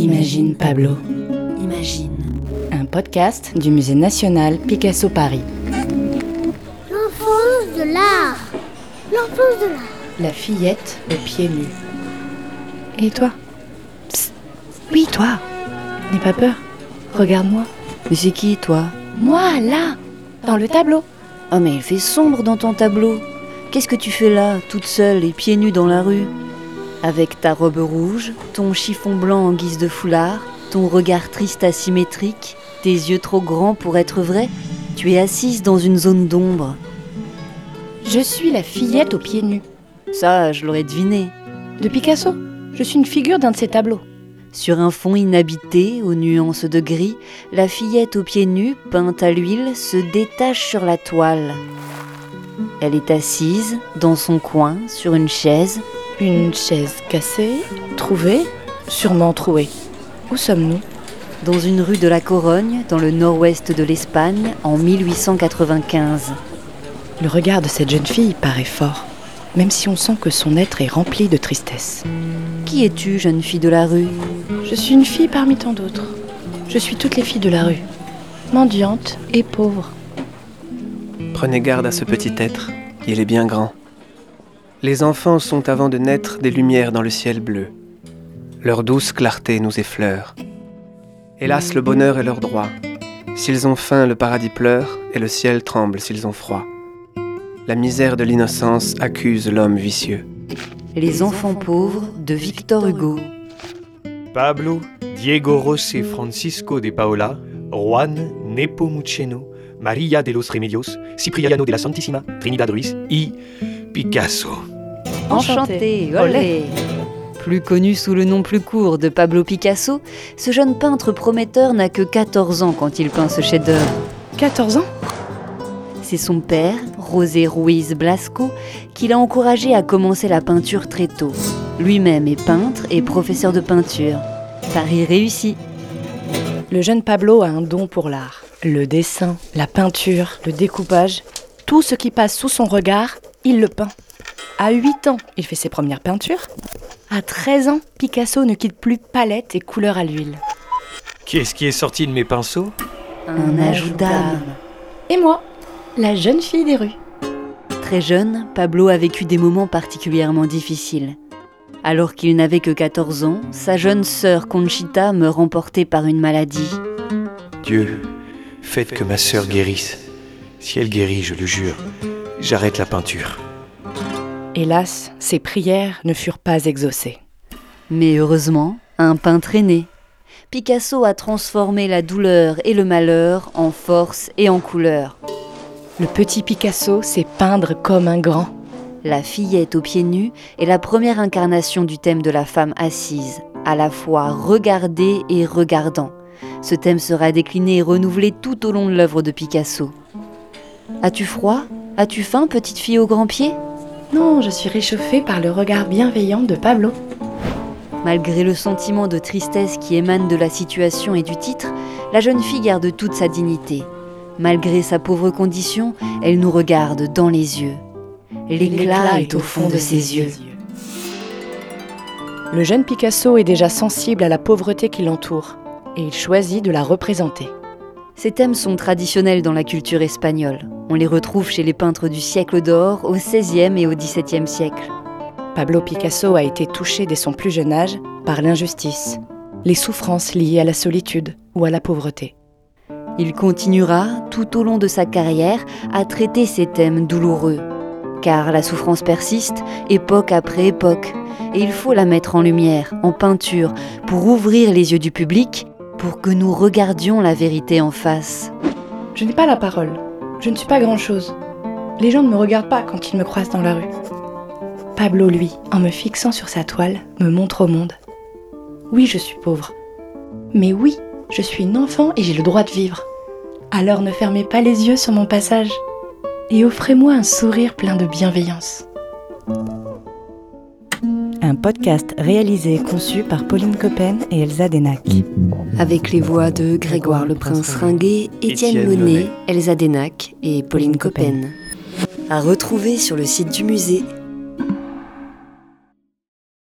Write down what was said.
Imagine Pablo. Imagine. Un podcast du Musée national Picasso Paris. L'enfance de l'art. L'enfance de l'art. La fillette aux pieds nus. Et toi? Psst. Oui, toi. N'aie pas peur. Regarde-moi. Mais c'est qui, toi? Moi, là, dans le tableau. Oh, mais il fait sombre dans ton tableau. Qu'est-ce que tu fais là, toute seule et pieds nus dans la rue? Avec ta robe rouge, ton chiffon blanc en guise de foulard, ton regard triste asymétrique, tes yeux trop grands pour être vrais, tu es assise dans une zone d'ombre. Je suis la fillette aux pieds nus. Ça, je l'aurais deviné. De Picasso. Je suis une figure d'un de ses tableaux. Sur un fond inhabité, aux nuances de gris, la fillette aux pieds nus, peinte à l'huile, se détache sur la toile. Elle est assise, dans son coin, sur une chaise. Une chaise cassée, trouvée, sûrement trouée. Où sommes-nous Dans une rue de la Corogne, dans le nord-ouest de l'Espagne, en 1895. Le regard de cette jeune fille paraît fort, même si on sent que son être est rempli de tristesse. Qui es-tu, jeune fille de la rue Je suis une fille parmi tant d'autres. Je suis toutes les filles de la rue, mendiante et pauvre. Prenez garde à ce petit être, il est bien grand. Les enfants sont avant de naître des lumières dans le ciel bleu. Leur douce clarté nous effleure. Hélas, le bonheur est leur droit. S'ils ont faim, le paradis pleure, et le ciel tremble s'ils ont froid. La misère de l'innocence accuse l'homme vicieux. Les enfants pauvres de Victor Hugo. Pablo, Diego José Francisco de Paola, Juan Nepomuceno, María de los Remedios, Cipriano de la Santissima, Trinidad Ruiz y Picasso. Enchanté, olé Plus connu sous le nom plus court de Pablo Picasso, ce jeune peintre prometteur n'a que 14 ans quand il peint ce chef-d'œuvre. 14 ans? C'est son père, José Ruiz Blasco, qui l'a encouragé à commencer la peinture très tôt. Lui-même est peintre et professeur de peinture. Paris réussi. Le jeune Pablo a un don pour l'art. Le dessin, la peinture, le découpage, tout ce qui passe sous son regard, il le peint. À 8 ans, il fait ses premières peintures. À 13 ans, Picasso ne quitte plus palette et couleur à l'huile. Qu'est-ce qui est sorti de mes pinceaux? Un ajout d'âme. Et moi, la jeune fille des rues. Très jeune, Pablo a vécu des moments particulièrement difficiles. Alors qu'il n'avait que 14 ans, sa jeune sœur Conchita meurt emportée par une maladie. Dieu, faites que ma sœur guérisse. Si elle guérit, je le jure, j'arrête la peinture. Hélas, ses prières ne furent pas exaucées. Mais heureusement, un peintre est né. Picasso a transformé la douleur et le malheur en force et en couleur. Le petit Picasso sait peindre comme un grand. La fillette aux pieds nus est la première incarnation du thème de la femme assise, à la fois regardée et regardant. Ce thème sera décliné et renouvelé tout au long de l'œuvre de Picasso. As-tu froid? As-tu faim, petite fille aux grands pieds Non, je suis réchauffée par le regard bienveillant de Pablo. Malgré le sentiment de tristesse qui émane de la situation et du titre, la jeune fille garde toute sa dignité. Malgré sa pauvre condition, elle nous regarde dans les yeux. L'éclat est au fond de ses yeux. Le jeune Picasso est déjà sensible à la pauvreté qui l'entoure et il choisit de la représenter. Ces thèmes sont traditionnels dans la culture espagnole. On les retrouve chez les peintres du siècle d'or au XVIe et au XVIIe siècle. Pablo Picasso a été touché dès son plus jeune âge par l'injustice, les souffrances liées à la solitude ou à la pauvreté. Il continuera, tout au long de sa carrière, à traiter ces thèmes douloureux. Car la souffrance persiste, époque après époque, et il faut la mettre en lumière, en peinture, pour ouvrir les yeux du public, pour que nous regardions la vérité en face. Je n'ai pas la parole, je ne suis pas grand-chose. Les gens ne me regardent pas quand ils me croisent dans la rue. Pablo, lui, en me fixant sur sa toile, me montre au monde. Oui, je suis pauvre. Mais oui, je suis une enfant et j'ai le droit de vivre. Alors ne fermez pas les yeux sur mon passage et offrez-moi un sourire plein de bienveillance. Un podcast réalisé et conçu par Pauline Coppen et Elsa Denac. Avec les voix de Grégoire le Prince Ringuet, Étienne Monet. Elsa Denac et Pauline Coppen. À retrouver sur le site du musée